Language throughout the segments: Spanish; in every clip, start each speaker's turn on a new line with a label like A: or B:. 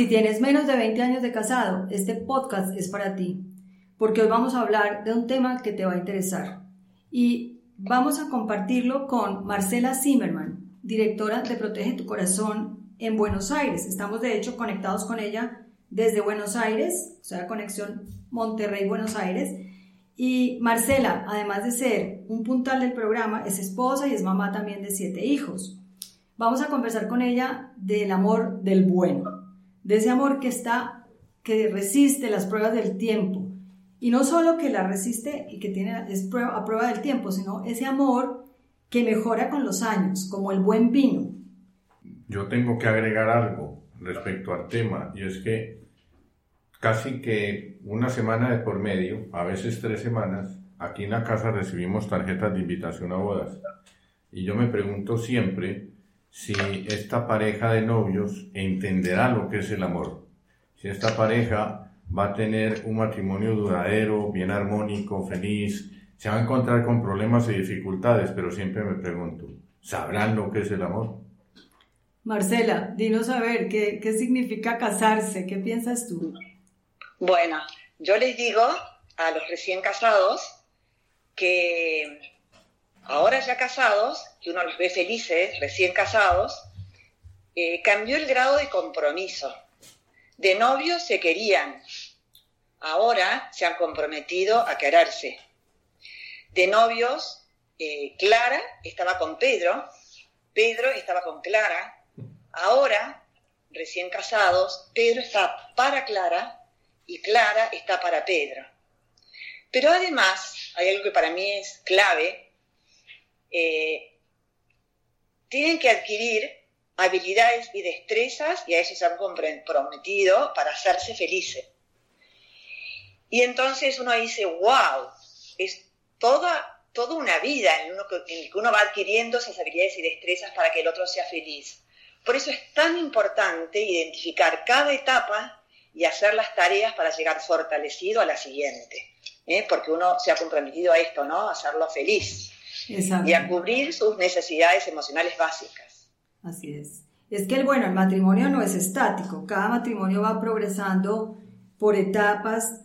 A: Si tienes menos de 20 años de casado, este podcast es para ti, porque hoy vamos a hablar de un tema que te va a interesar. Y vamos a compartirlo con Marcela Zimmerman, directora de Protege tu Corazón en Buenos Aires. Estamos de hecho conectados con ella desde Buenos Aires, o sea, conexión Monterrey-Buenos Aires. Y Marcela, además de ser un puntal del programa, es esposa y es mamá también de siete hijos. Vamos a conversar con ella del amor del bueno de ese amor que está, que resiste las pruebas del tiempo. Y no solo que la resiste y que tiene, es prueba, a prueba del tiempo, sino ese amor que mejora con los años, como el buen vino.
B: Yo tengo que agregar algo respecto al tema, y es que casi que una semana de por medio, a veces tres semanas, aquí en la casa recibimos tarjetas de invitación a bodas. Y yo me pregunto siempre si esta pareja de novios entenderá lo que es el amor, si esta pareja va a tener un matrimonio duradero, bien armónico, feliz, se va a encontrar con problemas y dificultades, pero siempre me pregunto, ¿sabrán lo que es el amor?
A: Marcela, dinos a ver, ¿qué, qué significa casarse? ¿Qué piensas tú?
C: Bueno, yo les digo a los recién casados que ahora ya casados, que uno los ve felices, recién casados, eh, cambió el grado de compromiso. De novios se querían, ahora se han comprometido a quererse. De novios, eh, Clara estaba con Pedro, Pedro estaba con Clara, ahora, recién casados, Pedro está para Clara y Clara está para Pedro. Pero además, hay algo que para mí es clave, eh, tienen que adquirir habilidades y destrezas y a eso se han comprometido para hacerse felices. Y entonces uno dice, wow, es toda, toda una vida en, uno, en que uno va adquiriendo esas habilidades y destrezas para que el otro sea feliz. Por eso es tan importante identificar cada etapa y hacer las tareas para llegar fortalecido a la siguiente. ¿eh? Porque uno se ha comprometido a esto, ¿no? A hacerlo feliz y a cubrir sus necesidades emocionales básicas.
A: Así es. Es que el bueno, el matrimonio no es estático, cada matrimonio va progresando por etapas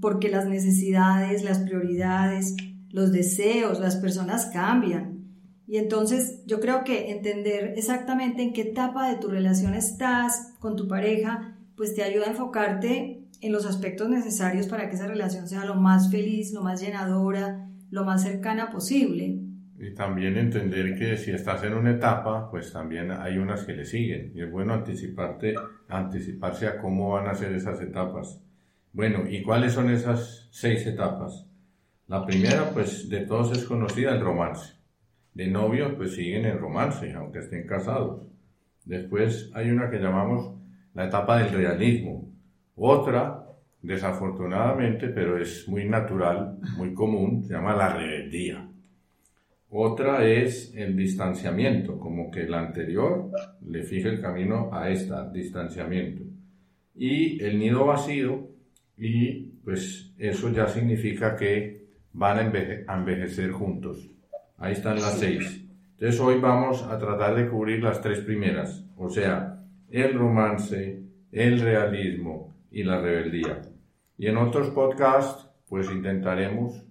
A: porque las necesidades, las prioridades, los deseos, las personas cambian. Y entonces yo creo que entender exactamente en qué etapa de tu relación estás con tu pareja, pues te ayuda a enfocarte en los aspectos necesarios para que esa relación sea lo más feliz, lo más llenadora, lo más cercana posible.
B: Y también entender que si estás en una etapa, pues también hay unas que le siguen. Y es bueno anticiparte, anticiparse a cómo van a ser esas etapas. Bueno, ¿y cuáles son esas seis etapas? La primera, pues de todos es conocida, el romance. De novios, pues siguen el romance, aunque estén casados. Después hay una que llamamos la etapa del realismo. Otra, desafortunadamente, pero es muy natural, muy común, se llama la rebeldía. Otra es el distanciamiento, como que el anterior le fije el camino a esta, distanciamiento. Y el nido vacío, y pues eso ya significa que van a, envejecer juntos. Ahí están las seis. Entonces hoy vamos a tratar de cubrir las tres primeras, o sea, el romance, el realismo y la rebeldía. Y en otros podcasts, pues intentaremos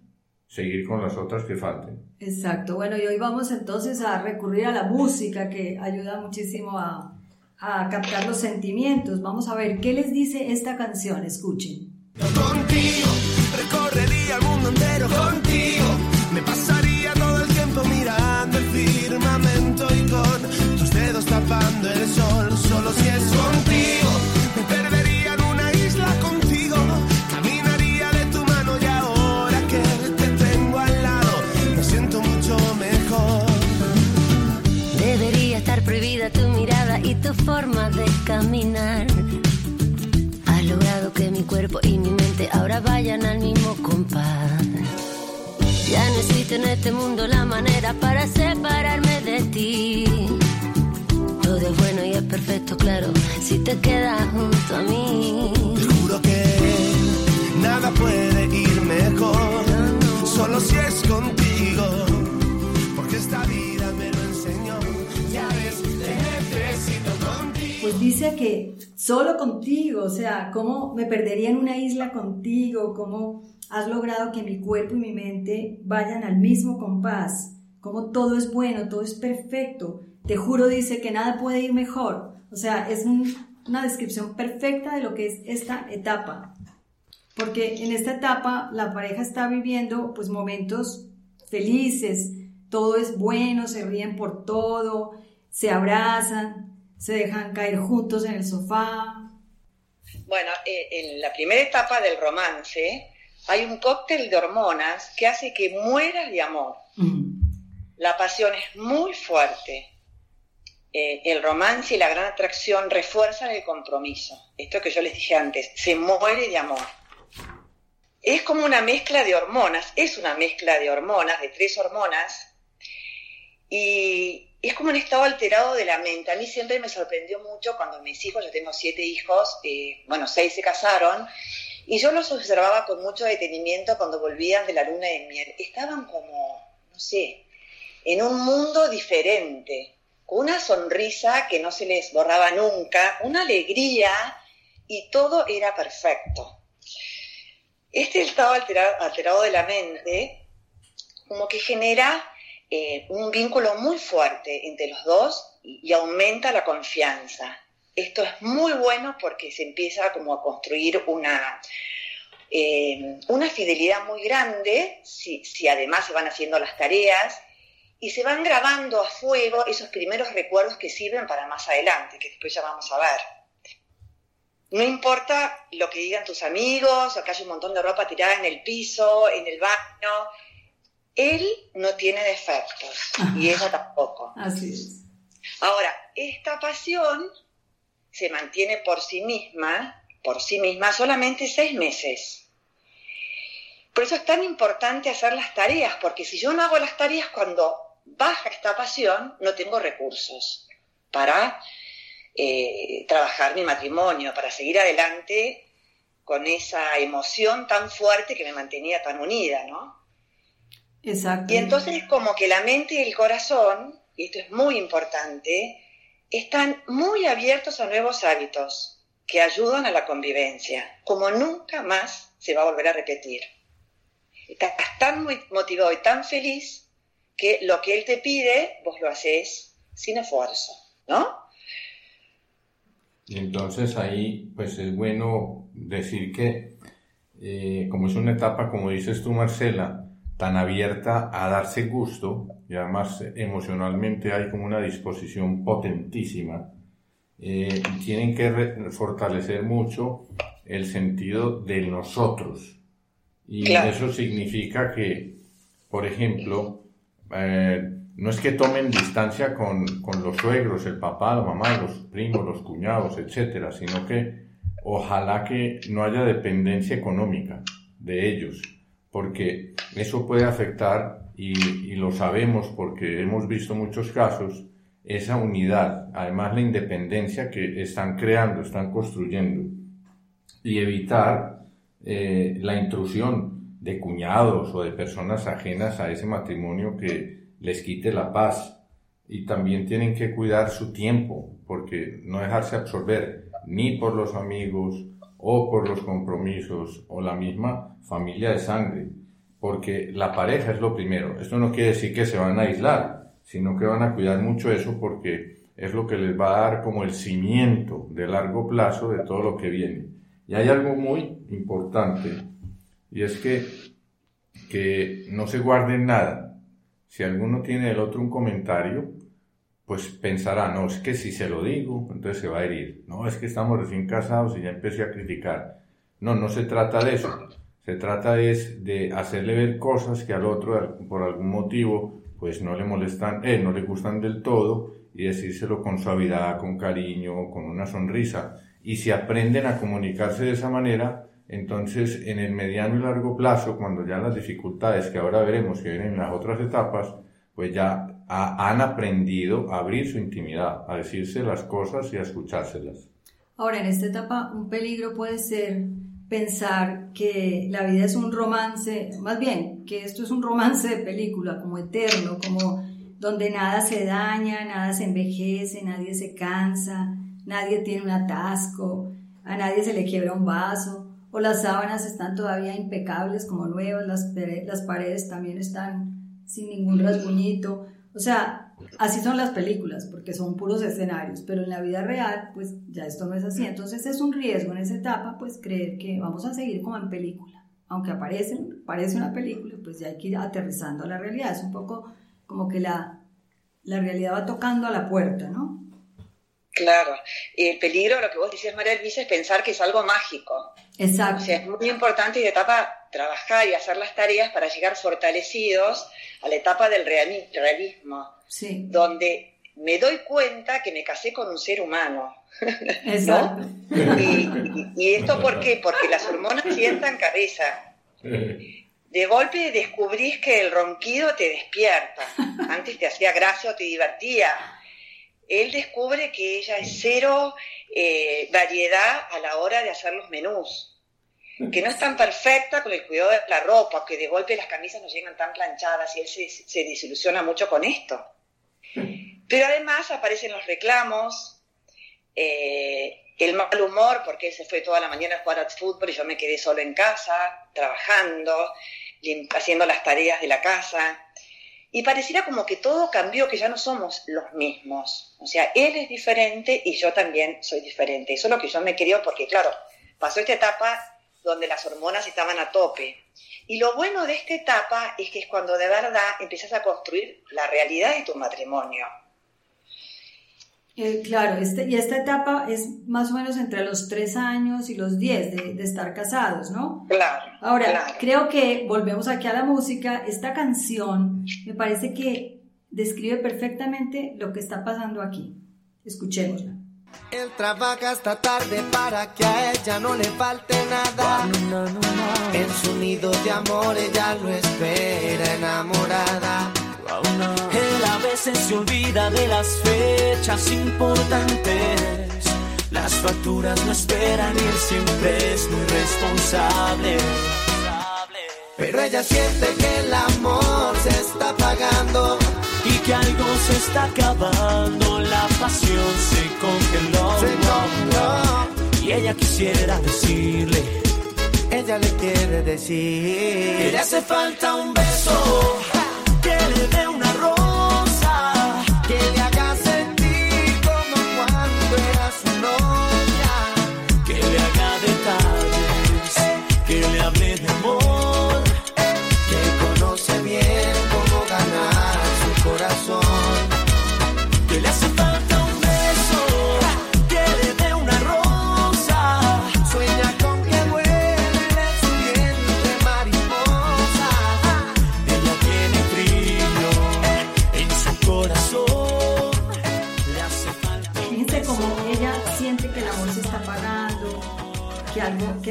B: seguir con las otras que falten.
A: Exacto, bueno, y hoy vamos entonces a recurrir a la música que ayuda muchísimo a, a captar los sentimientos. Vamos a ver qué les dice esta canción, escuchen.
D: Contigo recorrería el mundo entero, contigo me pasaría todo el tiempo mirando el firmamento y con tus dedos tapando el sol,
E: en este mundo la manera para separarme de ti. Todo es bueno y es perfecto, claro, si te quedas junto a mí.
D: Te juro que nada puede ir mejor, solo si es contigo, porque esta vida me lo enseñó. Ya ves, te necesito contigo.
A: Pues dice que solo contigo, o sea, ¿cómo me perdería en una isla contigo? ¿Cómo has logrado que mi cuerpo y mi mente vayan al mismo compás? ¿Cómo todo es bueno, todo es perfecto? Te juro, dice que nada puede ir mejor. O sea, es un- una descripción perfecta de lo que es esta etapa. Porque en esta etapa la pareja está viviendo pues momentos felices, todo es bueno, se ríen por todo, se abrazan, se dejan caer juntos en el sofá.
C: Bueno, eh, en la primera etapa del romance hay un cóctel de hormonas que hace que mueras de amor. La pasión es muy fuerte. Eh, el romance y la gran atracción refuerzan el compromiso. Esto que yo les dije antes, se muere de amor. Es como una mezcla de hormonas, es una mezcla de hormonas, de tres hormonas, y es como un estado alterado de la mente. A mí siempre me sorprendió mucho cuando mis hijos, yo tengo siete hijos, eh, bueno, seis se casaron, y yo los observaba con mucho detenimiento cuando volvían de la luna de miel. Estaban como, no sé, en un mundo diferente, con una sonrisa que no se les borraba nunca, una alegría y todo era perfecto. Este estado alterado, alterado de la mente como que genera eh, un vínculo muy fuerte entre los dos y, aumenta la confianza. Esto es muy bueno porque se empieza como a construir una, eh, una fidelidad muy grande, si, si además se van haciendo las tareas, y se van grabando a fuego esos primeros recuerdos que sirven para más adelante, que después ya vamos a ver. No importa lo que digan tus amigos, que haya un montón de ropa tirada en el piso, en el baño, él no tiene defectos y ella tampoco.
A: Así es.
C: Ahora, esta pasión se mantiene por sí misma, por sí misma, solamente seis meses. Por eso es tan importante hacer las tareas, porque si yo no hago las tareas cuando baja esta pasión, no tengo recursos para eh, trabajar mi matrimonio, para seguir adelante con esa emoción tan fuerte que me mantenía tan unida, ¿no?
A: Exacto.
C: Y entonces como que la mente y el corazón, y esto es muy importante, están muy abiertos a nuevos hábitos que ayudan a la convivencia, como nunca más se va a volver a repetir. Estás tan muy motivado y tan feliz que lo que él te pide, vos lo haces sin esfuerzo, ¿no?
B: Y entonces ahí, pues es bueno decir que, eh, como es una etapa, como dices tú, Marcela, tan abierta a darse gusto, y además emocionalmente hay como una disposición potentísima, eh, tienen que fortalecer mucho el sentido de nosotros. Y
C: Claro.
B: eso significa que, por ejemplo, eh, no es que tomen distancia con, con los suegros, el papá, la mamá, los primos, los cuñados, etcétera, sino que ojalá que no haya dependencia económica de ellos, porque eso puede afectar, y, lo sabemos porque hemos visto muchos casos, esa unidad, además la independencia que están creando, están construyendo, y evitar eh, la intrusión de cuñados o de personas ajenas a ese matrimonio que les quite la paz. Y también tienen que cuidar su tiempo, porque no dejarse absorber ni por los amigos o por los compromisos o la misma familia de sangre, porque la pareja es lo primero. Esto no quiere decir que se van a aislar, sino que van a cuidar mucho eso porque es lo que les va a dar como el cimiento de largo plazo de todo lo que viene. Y hay algo muy importante, y es que, que no se guarden nada. Si alguno tiene del otro un comentario, pues pensará, no, es que si se lo digo, entonces se va a herir. No, es que estamos recién casados y ya empecé a criticar. No, no se trata de eso. Se trata es de hacerle ver cosas que al otro, por algún motivo, pues no le molestan, eh, no le gustan del todo, y decírselo con suavidad, con cariño, con una sonrisa. Y si aprenden a comunicarse de esa manera, Entonces, en el mediano y largo plazo, cuando ya las dificultades que ahora veremos que vienen en las otras etapas, pues ya han aprendido a abrir su intimidad, a decirse las cosas y a escuchárselas.
A: Ahora, en esta etapa, un peligro puede ser pensar que la vida es un romance, más bien, que esto es un romance de película, como eterno, como donde nada se daña, nada se envejece, nadie se cansa, nadie tiene un atasco, a nadie se le quiebra un vaso, o las sábanas están todavía impecables como nuevas, las, las paredes también están sin ningún rasguñito. O sea, así son las películas, porque son puros escenarios, pero en la vida real, pues ya esto no es así. Entonces es un riesgo en esa etapa, pues creer que vamos a seguir como en película. Aunque aparece, parece una película, pues ya hay que ir aterrizando a la realidad. Es un poco como que la, la realidad va tocando a la puerta, ¿no?
C: Claro, y el peligro, lo que vos decías, María Elvisa, es pensar que es algo mágico.
A: Exacto.
C: O sea, es muy importante en etapa trabajar y hacer las tareas para llegar fortalecidos a la etapa del realismo,
A: sí.
C: donde me doy cuenta que me casé con un ser humano.
A: Exacto.
C: Y, esto por qué? Porque las hormonas sientan cabeza. De golpe descubrís que el ronquido te despierta. Antes te hacía gracia o te divertía. Él descubre que ella es cero eh, variedad a la hora de hacer los menús que no es tan perfecta con el cuidado de la ropa, que de golpe las camisas no llegan tan planchadas y él se, se desilusiona mucho con esto. Pero además aparecen los reclamos, eh, el mal humor, porque él se fue toda la mañana a jugar al fútbol y yo me quedé solo en casa, trabajando, haciendo las tareas de la casa. Y pareciera como que todo cambió, que ya no somos los mismos. O sea, él es diferente y yo también soy diferente. Eso es lo que yo me quería porque, claro, pasó esta etapa donde las hormonas estaban a tope. Y lo bueno de esta etapa es que es cuando de verdad empiezas a construir la realidad de tu matrimonio.
A: Eh, claro, este, y esta etapa es más o menos entre los tres años y los diez de, estar casados, ¿no?
C: Claro.
A: Ahora, creo que volvemos aquí a la música. Esta canción me parece que describe perfectamente lo que está pasando aquí. Escuchémosla.
D: Él trabaja hasta tarde para que a ella no le falte nada. En su nido de amor ella lo espera enamorada.
F: Él a veces se olvida de las fechas importantes. Las facturas no esperan y él siempre es muy responsable.
D: Pero ella siente que el amor se está apagando
F: y que algo se está acabando, la pasión se congeló.
D: Se
F: Y ella quisiera decirle,
D: ella le quiere decir,
F: que le hace falta un beso, que le dé una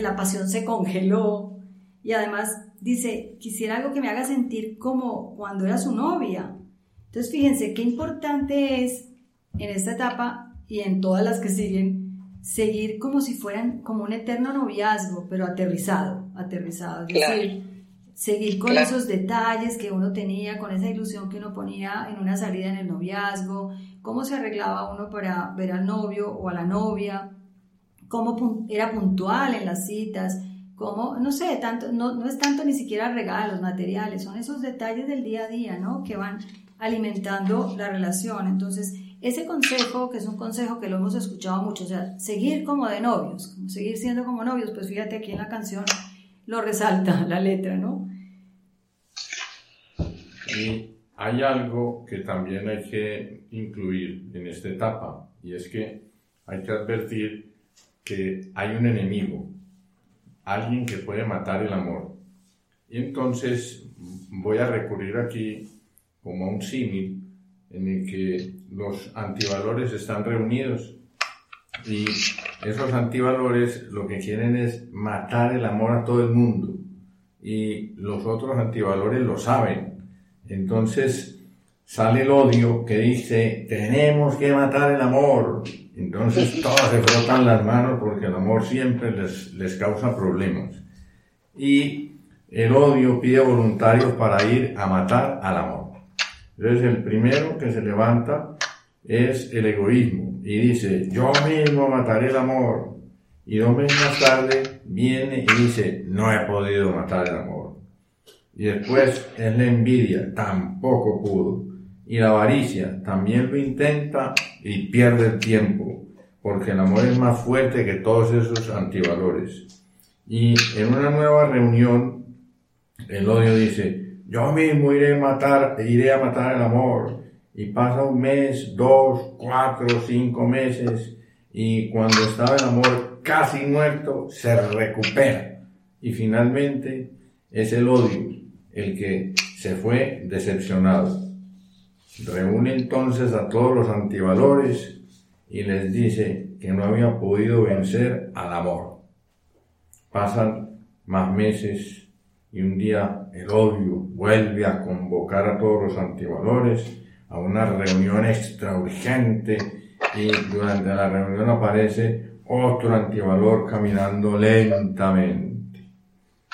A: la pasión se congeló. Y además dice, quisiera algo que me haga sentir como cuando era su novia. Entonces, fíjense qué importante es en esta etapa y en todas las que siguen, seguir como si fueran como un eterno noviazgo, pero aterrizado, aterrizado. Es decir, seguir con esos detalles que uno tenía, con esa ilusión que uno ponía en una salida en el noviazgo, cómo se arreglaba uno para ver al novio o a la novia, cómo era puntual en las citas, cómo, no sé, tanto, no, no es tanto ni siquiera regalos materiales, son esos detalles del día a día, ¿no? Que van alimentando la relación. Entonces, ese consejo, que es un consejo que lo hemos escuchado mucho, o sea, seguir como de novios, seguir siendo como novios, pues fíjate aquí en la canción lo resalta la letra, ¿no?
B: Y hay algo que también hay que incluir en esta etapa, y es que hay que advertir que hay un enemigo, alguien que puede matar el amor. Y entonces voy a recurrir aquí como a un símil en el que los antivalores están reunidos Y esos antivalores lo que quieren es matar el amor a todo el mundo. Y los otros antivalores lo saben. Entonces sale el odio que dice, tenemos que matar el amor. Entonces todos se frotan las manos porque el amor siempre les, les causa problemas. Y el odio pide voluntarios para ir a matar al amor. Entonces el primero que se levanta es el egoísmo y dice, yo mismo mataré el amor. Y dos meses más tarde viene y dice, no he podido matar el amor. Y después es la envidia, tampoco pudo. Y la avaricia también lo intenta y pierde el tiempo, porque el amor es más fuerte que todos esos antivalores. Y en una nueva reunión, el odio dice, yo mismo iré a matar, el amor. Y pasa un mes, dos, cuatro, cinco meses, y cuando estaba el amor casi muerto, se recupera. Y finalmente es el odio el que se fue decepcionado. Reúne entonces a todos los antivalores y les dice que no había podido vencer al amor. Pasan más meses y un día el odio vuelve a convocar a todos los antivalores a una reunión extra urgente y durante la reunión aparece otro antivalor caminando lentamente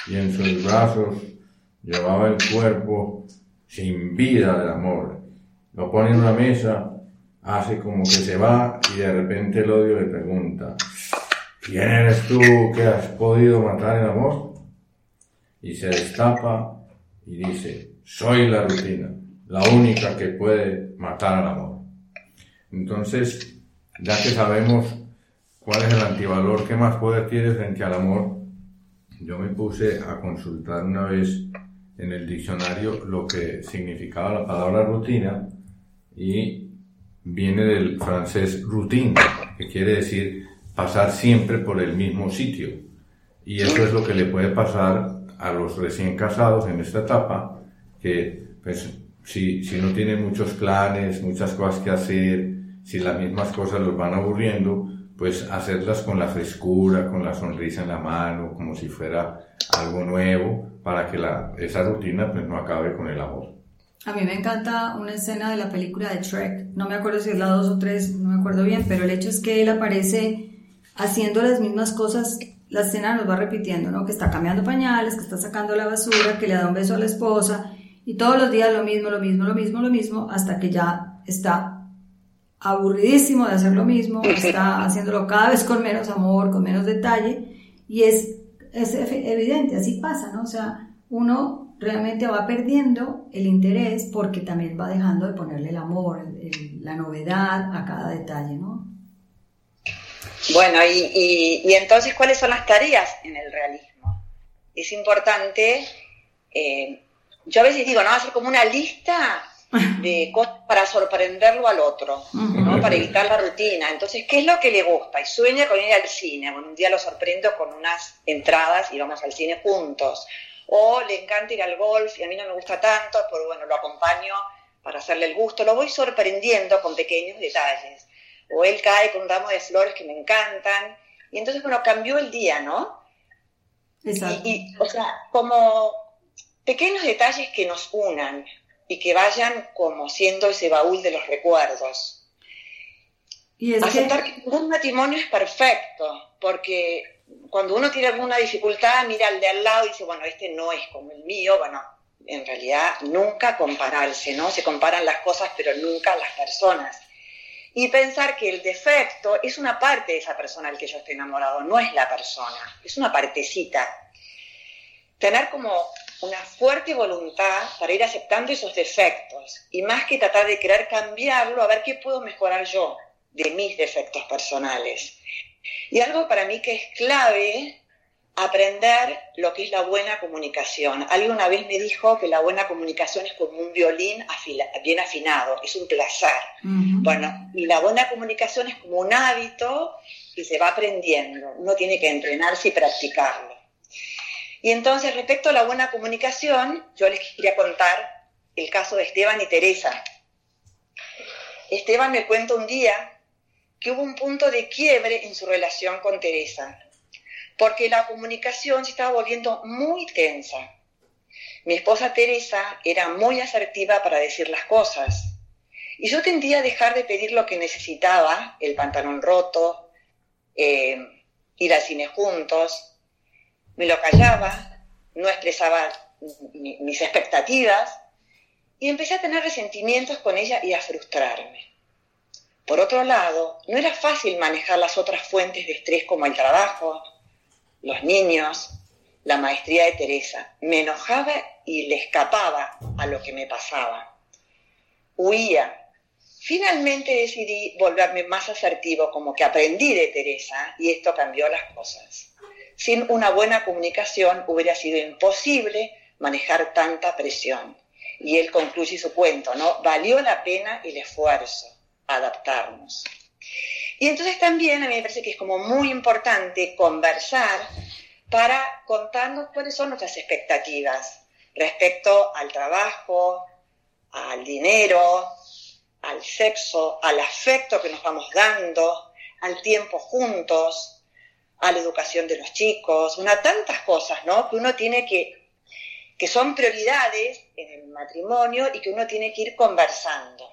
B: y en sus brazos llevaba el cuerpo sin vida del amor lo pone en una mesa, hace como que se va y de repente el odio le pregunta, ¿quién eres tú que has podido matar el amor? Y se destapa y dice, soy la rutina, la única que puede matar al amor. Entonces, ya que sabemos cuál es el antivalor que más poder tiene frente al amor, yo me puse a consultar una vez en el diccionario lo que significaba la palabra rutina y viene del francés routine, que quiere decir pasar siempre por el mismo sitio. Y eso es lo que le puede pasar a los recién casados en esta etapa, que pues, si, si no tienen muchos planes, muchas cosas que hacer, si las mismas cosas los van aburriendo, pues hacerlas con la frescura, con la sonrisa en la mano, como si fuera algo nuevo, para que la, esa rutina pues no acabe con el amor.
A: A mí me encanta una escena de la película de Shrek, no me acuerdo si es la 2 o 3, no me acuerdo bien, pero el hecho es que él aparece haciendo las mismas cosas, la escena nos va repitiendo, ¿no? Que está cambiando pañales, que está sacando la basura, que le da un beso a la esposa, y todos los días lo mismo, lo mismo, lo mismo, lo mismo, hasta que ya está aburridísimo de hacer lo mismo, está haciéndolo cada vez con menos amor, con menos detalle, y es, es evidente, así pasa, ¿no? O sea, uno realmente va perdiendo el interés porque también va dejando de ponerle el amor, la novedad a cada detalle, ¿no?
C: Bueno, y, entonces, ¿cuáles son las tareas en el realismo? Es importante, eh, yo a veces digo, ¿no? Hacer como una lista de cosas para sorprenderlo al otro, ¿no? Para evitar la rutina. Entonces, ¿qué es lo que le gusta? Y sueña con ir al cine. Bueno, un día lo sorprendo con unas entradas y vamos al cine juntos o le encanta ir al golf y a mí no me gusta tanto, pues bueno, lo acompaño para hacerle el gusto, lo voy sorprendiendo con pequeños detalles. O él cae con un ramo de flores que me encantan. Y entonces, bueno, cambió el día, ¿no?
A: Exacto.
C: Y, o sea, como pequeños detalles que nos unan y que vayan como siendo ese baúl de los recuerdos. Y Aceptar que... que ningún matrimonio es perfecto, porque cuando uno tiene alguna dificultad, mira al de al lado y dice, bueno, este no es como el mío, bueno, en realidad nunca compararse, ¿no? Se comparan las cosas, pero nunca las personas. Y pensar que el defecto es una parte de esa persona al que yo estoy enamorado, no es la persona, es una partecita. Tener como una fuerte voluntad para ir aceptando esos defectos y más que tratar de querer cambiarlo, a ver qué puedo mejorar yo de mis defectos personales. Y algo para mí que es clave, aprender lo que es la buena comunicación. Alguien una vez me dijo que la buena comunicación es como un violín bien afinado, es un placer. Bueno, y la buena comunicación es como un hábito que se va aprendiendo, uno tiene que entrenarse y practicarlo. Y entonces, respecto a la buena comunicación, yo les quería contar el caso de Esteban y Teresa. Esteban me cuenta un día que hubo un punto de quiebre en su relación con Teresa, porque la comunicación se estaba volviendo muy tensa. Mi esposa Teresa era muy asertiva para decir las cosas, y yo tendía a dejar de pedir lo que necesitaba, el pantalón roto, eh, ir al cine juntos, me lo callaba, no expresaba mis expectativas, y empecé a tener resentimientos con ella y a frustrarme. Por otro lado, no era fácil manejar las otras fuentes de estrés como el trabajo, los niños, la maestría de Teresa. Me enojaba y le escapaba a lo que me pasaba. Huía. Finalmente decidí volverme más asertivo, como que aprendí de Teresa y esto cambió las cosas. Sin una buena comunicación hubiera sido imposible manejar tanta presión. Y él concluye su cuento, ¿no? Valió la pena el esfuerzo adaptarnos. Y entonces también a mí me parece que es como muy importante conversar para contarnos cuáles son nuestras expectativas respecto al trabajo, al dinero, al sexo, al afecto que nos vamos dando, al tiempo juntos, a la educación de los chicos, una tantas cosas, ¿no? Que uno tiene que, que son prioridades en el matrimonio y que uno tiene que ir conversando.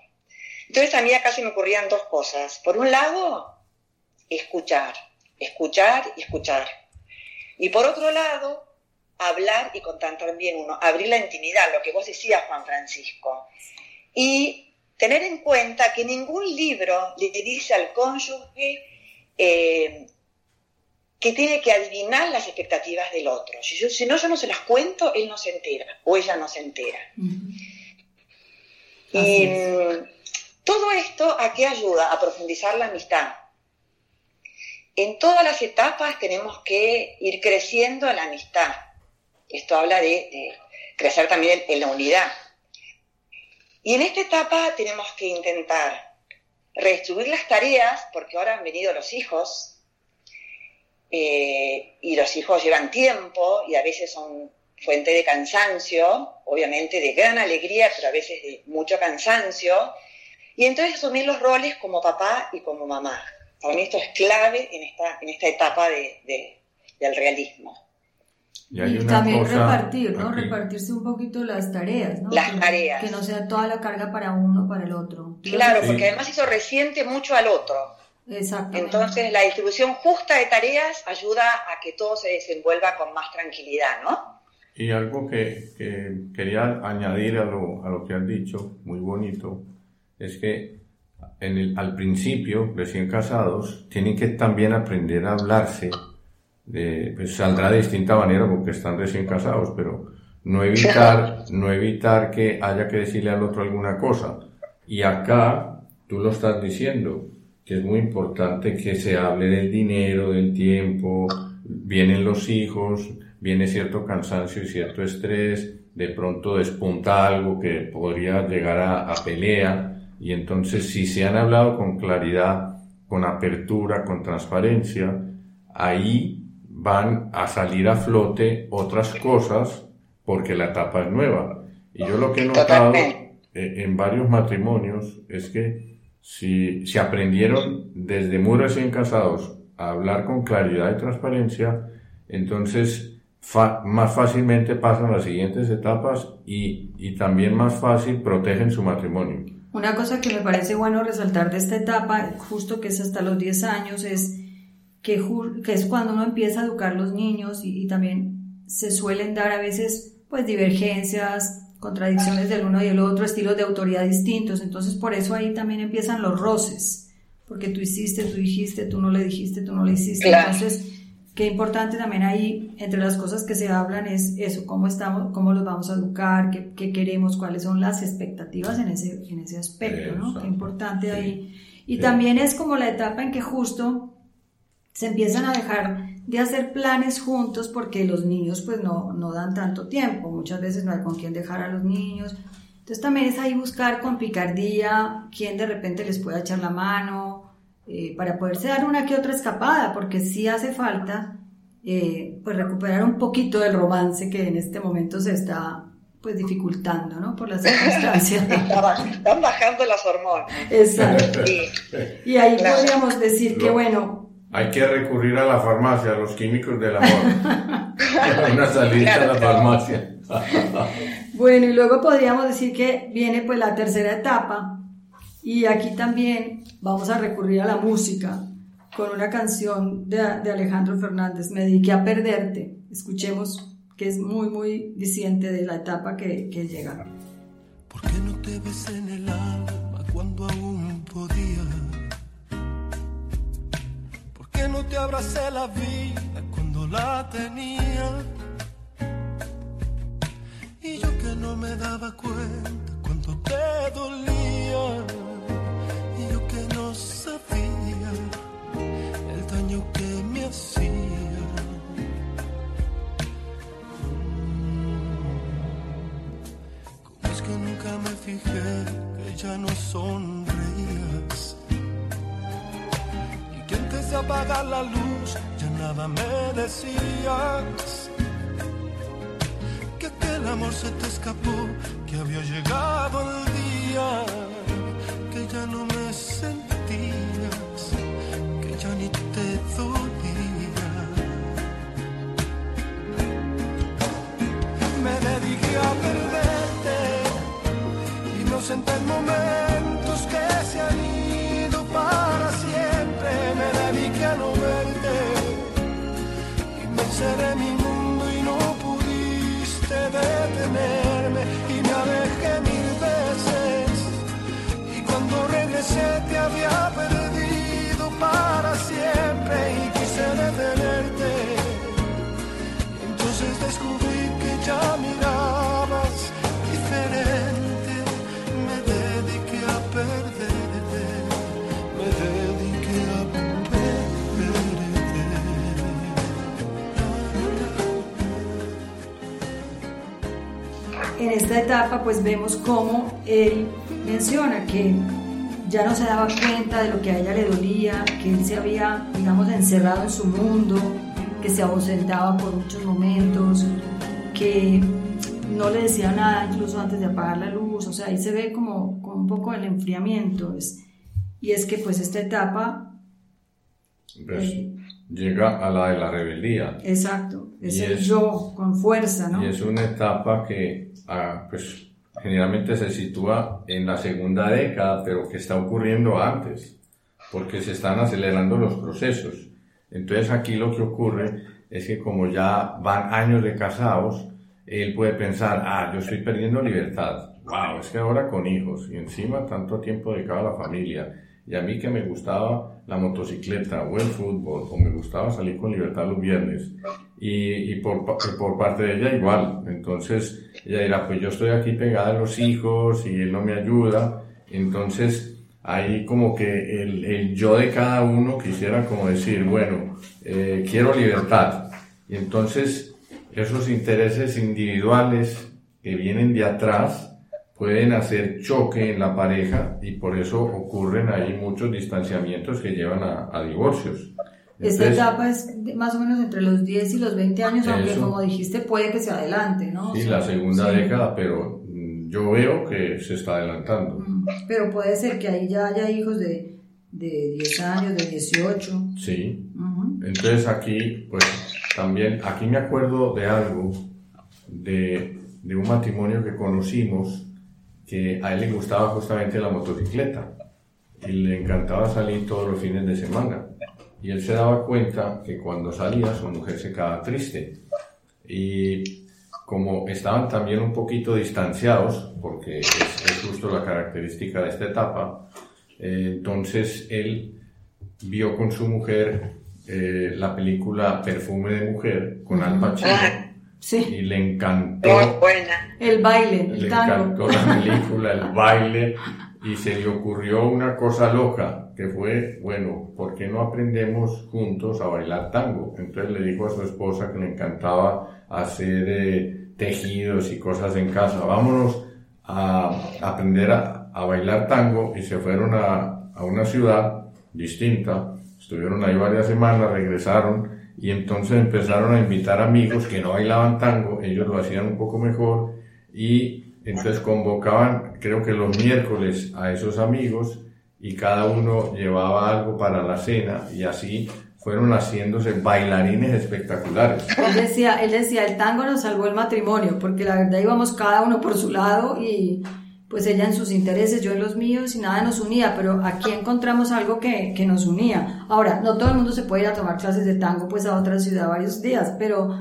C: Entonces a mí acá se me ocurrían dos cosas. Por un lado, escuchar, escuchar y escuchar. Y por otro lado, hablar y contar también uno, abrir la intimidad, lo que vos decías, Juan Francisco. Y tener en cuenta que ningún libro le dice al cónyuge eh, que tiene que adivinar las expectativas del otro. Si, si, no, yo no se las cuento, él no se entera o ella no se entera. Y todo esto a qué ayuda? A profundizar la amistad. En todas las etapas tenemos que ir creciendo en la amistad. Esto habla de, crecer también en la unidad. Y en esta etapa tenemos que intentar redistribuir las tareas, porque ahora han venido los hijos, eh, y los hijos llevan tiempo y a veces son fuente de cansancio, obviamente de gran alegría, pero a veces de mucho cansancio, y entonces asumir los roles como papá y como mamá. Para mí esto es clave en esta, en esta etapa de, del realismo.
A: Y, también repartir, ¿no? Repartirse un poquito las tareas, ¿no?
C: Las tareas.
A: Que no sea toda la carga para uno, para el otro.
C: Claro, porque además eso resiente mucho al otro.
A: Exacto.
C: Entonces la distribución justa de tareas ayuda a que todo se desenvuelva con más tranquilidad, ¿no?
B: Y algo que, que quería añadir a lo, a lo que has dicho, muy bonito, es que en el, al principio, recién casados, tienen que también aprender a hablarse. De, pues saldrá de distinta manera porque están recién casados, pero no evitar, no evitar que haya que decirle al otro alguna cosa. Y acá tú lo estás diciendo, que es muy importante que se hable del dinero, del tiempo, vienen los hijos, viene cierto cansancio y cierto estrés, de pronto despunta algo que podría llegar a, a pelea y entonces si se han hablado con claridad, con apertura, con transparencia, ahí van a salir a flote otras cosas porque la etapa es nueva. Y yo lo que he notado eh, en varios matrimonios es que si, si aprendieron desde muy recién casados a hablar con claridad y transparencia, entonces más fácilmente pasan las siguientes etapas y, y también más fácil protegen su matrimonio.
A: Una cosa que me parece bueno resaltar de esta etapa, justo que es hasta los 10 años, es que, que es cuando uno empieza a educar a los niños y, también se suelen dar a veces pues divergencias, contradicciones del uno y del otro, estilos de autoridad distintos. Entonces por eso ahí también empiezan los roces, porque tú hiciste, tú dijiste, tú no le dijiste, tú no le hiciste. Entonces Qué importante también ahí, entre las cosas que se hablan, es eso, cómo estamos, cómo los vamos a educar, qué, qué queremos, cuáles son las expectativas en ese, en ese aspecto, ¿no? Qué importante ahí. Y también es como la etapa en que justo se empiezan a dejar de hacer planes juntos porque los niños pues no, no dan tanto tiempo, muchas veces no hay con quién dejar a los niños. Entonces también es ahí buscar con picardía quién de repente les pueda echar la mano, eh, para poderse dar una que otra escapada, porque sí hace falta eh, pues recuperar un poquito del romance que en este momento se está pues dificultando, ¿no? Por las circunstancias.
C: Están bajando las hormonas.
A: Exacto.
C: Sí.
A: Y ahí
C: Claro.
A: podríamos decir que, bueno,
B: Hay que recurrir a la farmacia, a los químicos del amor. Una salida a la
C: Claro, claro.
B: farmacia.
A: Bueno, y luego podríamos decir que viene pues la tercera etapa y aquí también vamos a recurrir a la música con una canción de, de Alejandro Fernández, Me dediqué a perderte. Escuchemos que es muy, muy diciente de la etapa que, que llega.
D: ¿Por qué no te ves en el alma cuando aún podía? ¿Por qué no te abracé la vida cuando la tenía? Y yo que no me daba cuenta cuando te dolía. Sabía el daño que me hacía. ¿Cómo es que nunca me fijé que ya no sonreías? Y que antes de apagar la luz ya nada me decías. Que aquel amor se te escapó, que había llegado el día, que ya no me sentías, En
A: esta etapa pues vemos cómo él menciona que ya no se daba cuenta de lo que a ella le dolía, que él se había, digamos, encerrado en su mundo, que se ausentaba por muchos momentos, que no le decía nada incluso antes de apagar la luz, o sea, ahí se ve como, como un poco el enfriamiento. es- y es que pues esta etapa, Eh.
B: Llega a la de la rebeldía.
A: exacto, es
B: Y
A: el
B: es-
A: yo con fuerza, ¿no?
B: Y es una etapa que ah, pues, generalmente se sitúa en la segunda década, pero que está ocurriendo antes, porque se están acelerando los procesos. Entonces aquí lo que ocurre es que como ya van años de casados, él puede pensar, ah, yo estoy perdiendo libertad. Wow, es que ahora con hijos y encima tanto tiempo dedicado a la familia. Y a mí que me gustaba la motocicleta o el fútbol, o me gustaba salir con libertad los viernes. Y, y por, por parte de ella igual. Entonces ella dirá, pues yo estoy aquí pegada a los hijos y él no me ayuda. Entonces ahí como que el, el yo de cada uno quisiera como decir, bueno, eh, quiero libertad. Y entonces esos intereses individuales que vienen de atrás pueden hacer choque en la pareja y por eso ocurren ahí muchos distanciamientos que llevan a, a divorcios.
A: Esta
B: Entonces,
A: etapa es más o menos entre los 10 y los 20 años, aunque
B: Eso.
A: como dijiste puede que se adelante, ¿no? O
B: Sí,
A: sea,
B: la segunda
A: sí.
B: década, pero mm, yo veo que se está adelantando.
A: Mm, Pero puede ser que ahí ya haya hijos de, de 10 años, de 18.
B: Sí.
A: Ujú.
B: Entonces aquí, pues también, aquí me acuerdo de algo, de, de un matrimonio que conocimos, que a él le gustaba justamente la motocicleta y le encantaba salir todos los fines de semana. Y él se daba cuenta que cuando salía su mujer se quedaba triste. Y como estaban también un poquito distanciados, porque es, es justo la característica de esta etapa, eh, entonces él vio con su mujer eh, la película Perfume de Mujer con Al Pacino
C: Ah.
A: Sí,
B: y le encantó
C: Muy buena.
A: el baile, el
B: le
A: tango.
B: encantó la película, el baile, y se le ocurrió una cosa loca, que fue, bueno, ¿por qué no aprendemos juntos a bailar tango? Entonces le dijo a su esposa que le encantaba hacer eh, tejidos y cosas en casa, vámonos a aprender a, a bailar tango, y se fueron a, a una ciudad distinta, estuvieron ahí varias semanas, regresaron, y entonces empezaron a invitar amigos que no bailaban tango, ellos lo hacían un poco mejor, y entonces convocaban, creo que los miércoles, a esos amigos y cada uno llevaba algo para la cena y así fueron haciéndose bailarines espectaculares.
A: Él decía, él decía, el tango nos salvó el matrimonio, porque la verdad íbamos cada uno por su lado y pues ella en sus intereses, yo en los míos y nada nos unía, pero aquí encontramos algo que, que nos unía. Ahora, no todo el mundo se puede ir a tomar clases de tango pues a otra ciudad varios días, pero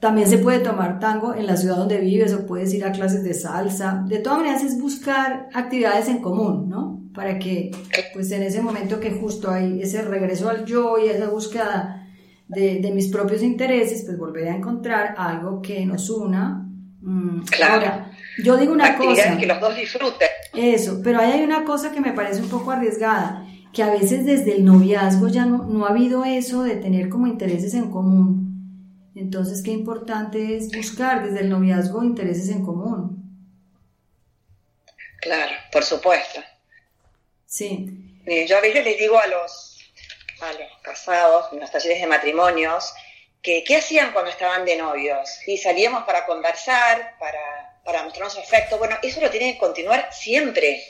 A: también se puede tomar tango en la ciudad donde vives o puedes ir a clases de salsa. De todas maneras es buscar actividades en común, ¿no? para que pues en ese momento que justo hay ese regreso al yo y esa búsqueda de, de mis propios intereses, pues volver a encontrar algo que nos una.
C: Mm, claro.
A: yo digo una cosa.
C: que los dos disfruten.
A: Eso, pero ahí hay una cosa que me parece un poco arriesgada, que a veces desde el noviazgo ya no, no ha habido eso de tener como intereses en común. Entonces, qué importante es buscar desde el noviazgo intereses en común.
C: Claro, por supuesto.
A: Sí.
C: Eh, yo a veces les digo a los, a los casados, en los talleres de matrimonios, que qué hacían cuando estaban de novios. Y salíamos para conversar, para, para mostrarnos afecto. Bueno, eso lo tienen que continuar siempre.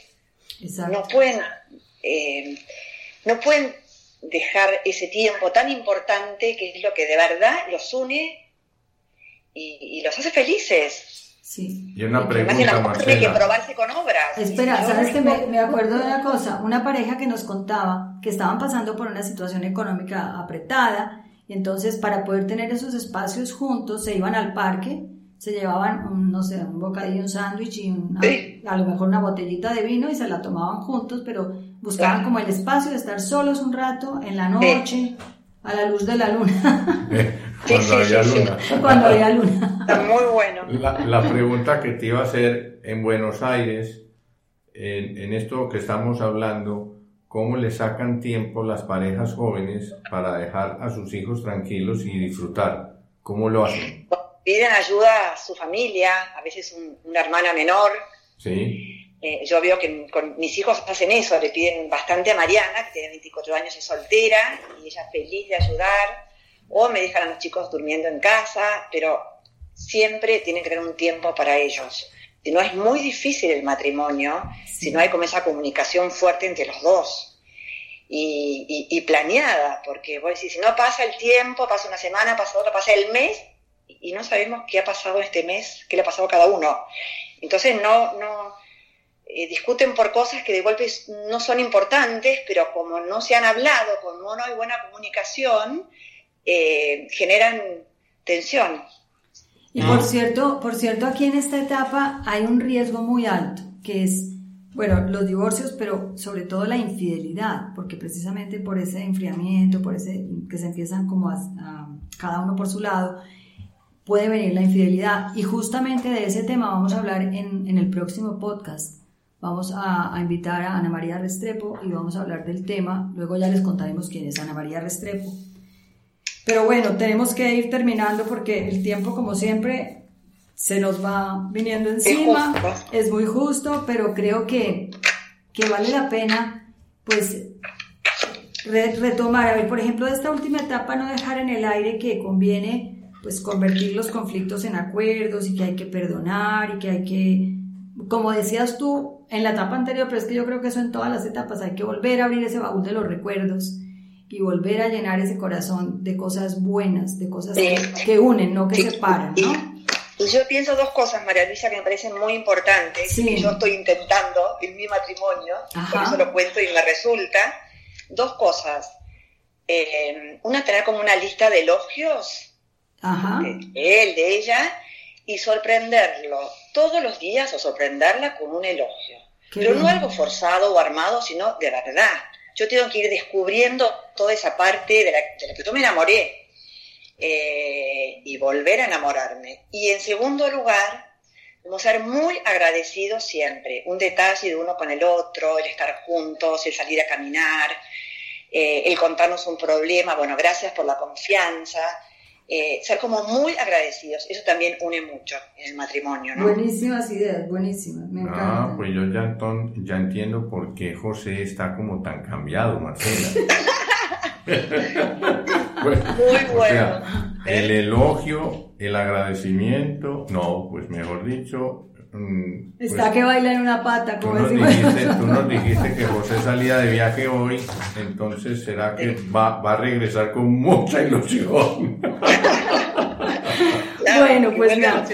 A: Exacto.
C: No pueden, eh, no pueden dejar ese tiempo tan importante que es lo que de verdad los une y, y los hace felices.
A: Sí.
B: Y una pregunta,
C: el amor tiene que
B: Marcela.
C: probarse con obras.
A: Espera, ¿sabes que me, me acuerdo de una cosa? Una pareja que nos contaba que estaban pasando por una situación económica apretada entonces para poder tener esos espacios juntos se iban al parque, se llevaban, un, no sé, un bocadillo, un sándwich y una-
C: Sí.
A: a lo mejor una botellita de vino y se la tomaban juntos, pero buscaban
C: Claro.
A: como el espacio de estar solos un rato en la noche, a la luz de la luna,
B: Eh,
C: Sí,
B: cuando
C: sí,
B: había
C: sí, sí.
B: luna.
A: cuando había luna.
C: Está muy bueno.
B: La, la pregunta que te iba a hacer en Buenos Aires, en, en esto que estamos hablando, ¿cómo le sacan tiempo las parejas jóvenes para dejar a sus hijos tranquilos y disfrutar? ¿Cómo lo hacen?
C: Piden ayuda a su familia, a veces un- una hermana menor.
B: ¿Sí?
C: Eh, yo veo que con mis hijos hacen eso, le piden bastante a Mariana, que tiene 24 años, es soltera, y ella feliz de ayudar, o me dejan a los chicos durmiendo en casa, pero siempre tienen que tener un tiempo para ellos. No, es muy difícil el matrimonio, si no hay como esa comunicación fuerte entre los dos. Y, y- y planeada, porque vos decís, si no pasa el tiempo, pasa una semana, pasa otra, pasa el mes, y no sabemos qué ha pasado este mes, qué le ha pasado a cada uno. Entonces no, no eh, discuten por cosas que de golpe no son importantes, pero como no se han hablado, como no hay buena comunicación, eh, generan tensión.
A: Y por cierto, por cierto, aquí en esta etapa hay un riesgo muy alto, que es, bueno, los divorcios, pero sobre todo la infidelidad, porque precisamente por ese enfriamiento, por ese que se empiezan como a, a- cada uno por su lado, puede venir la infidelidad. Y justamente de ese tema vamos a hablar en, en el próximo podcast. Vamos a, a invitar a Ana María Restrepo y vamos a hablar del tema. Luego ya les contaremos quién es Ana María Restrepo. Pero bueno, tenemos que ir terminando porque el tiempo, como siempre, se nos va viniendo encima.
C: justo.
A: Es muy justo, pero creo que, que vale la pena, pues, re- retomar. A ver, por ejemplo, de esta última etapa, no dejar en el aire que conviene, pues, convertir los conflictos en acuerdos y que hay que perdonar y que hay que, como decías tú en la etapa anterior, pero es que yo creo que eso en todas las etapas, hay que volver a abrir ese baúl de los recuerdos y volver a llenar ese corazón de cosas buenas, de cosas
C: Sí.
A: que, unen, no que
C: Sí.
A: separan, ¿no?
C: y yo pienso dos cosas, María Luisa, que me parecen muy importantes,
A: Sí.
C: que yo estoy intentando en mi matrimonio,
A: Ajá.
C: por eso lo cuento y me resulta. Dos cosas. Eh, una, tener como una lista de elogios
A: Ajá.
C: de él, de ella, y sorprenderlo todos los días o sorprenderla con un elogio.
A: Qué
C: Pero no
A: bien.
C: algo forzado o armado, sino de verdad. Yo tengo que ir descubriendo toda esa parte de la, de la que yo me enamoré eh, y volver a enamorarme. Y en segundo lugar, debemos ser muy agradecidos siempre. Un detalle de uno con el otro, el estar juntos, el salir a caminar, eh, el contarnos un problema. Bueno, gracias por la confianza. Eh, ser como muy agradecidos. Eso también une mucho en el matrimonio, ¿no?
A: Buenísimas ideas, buenísimas, me encanta.
B: Ah, pues yo ya, enton- ya entiendo por qué José está como tan cambiado, Marcela. Pues,
C: Muy
B: o
C: bueno.
B: sea, el elogio, el agradecimiento, no, pues mejor dicho, mm, pues,
A: Está que baila en una pata,
B: tú,
A: como
B: nos
A: decimos.
B: dijiste, tú nos dijiste que José salía de viaje hoy, entonces será que va, va a regresar con mucha ilusión.
C: Claro,
A: Bueno, pues nada.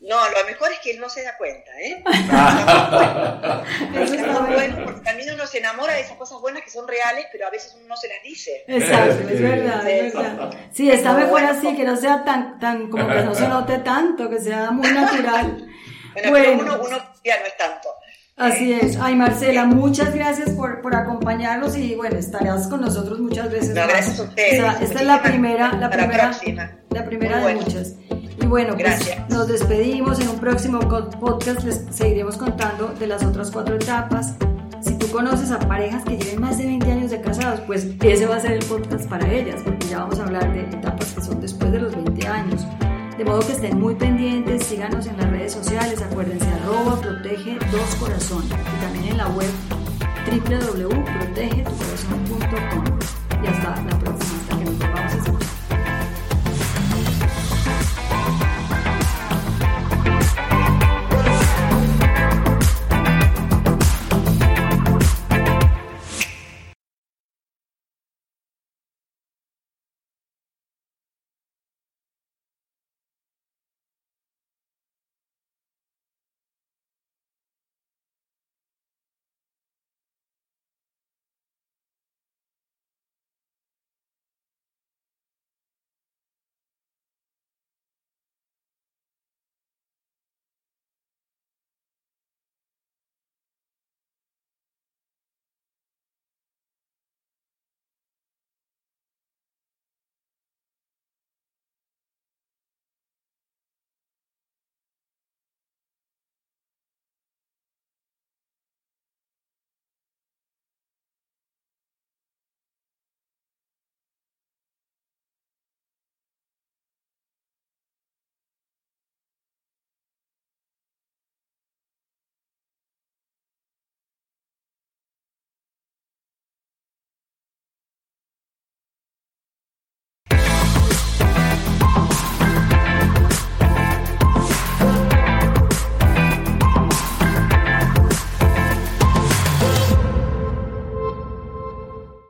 C: No, lo mejor es que él no se da cuenta, ¿eh?
A: Eso está bueno.
C: bueno, porque también uno se enamora de esas cosas buenas que son reales, pero a veces uno no se las dice.
A: Exacto, es
B: Sí.
A: verdad, es verdad. Sí, está mejor así, que no sea tan, tan, como que no se note tanto, que sea muy natural.
C: Bueno,
A: Bueno.
C: pero uno, uno ya no es tanto.
A: Así es. Ay, Marcela, muchas gracias por, por acompañarnos y bueno, estarás con nosotros muchas veces
C: No,
A: más.
C: gracias a ustedes.
A: O sea, esta es la primera, la
C: la
A: primera,
C: próxima.
A: la primera
C: Muy
A: de
C: bueno.
A: muchas. Y bueno, pues
C: Gracias.
A: nos despedimos. En un próximo podcast les seguiremos contando de las otras cuatro etapas. Si tú conoces a parejas que lleven más de 20 años de casados, pues ese va a ser el podcast para ellas, porque ya vamos a hablar de etapas que son después de los 20 años. De modo que estén muy pendientes, síganos en las redes sociales, acuérdense, arroba protege dos corazón y también en la web www.protegetucorazon.com. Y hasta la próxima.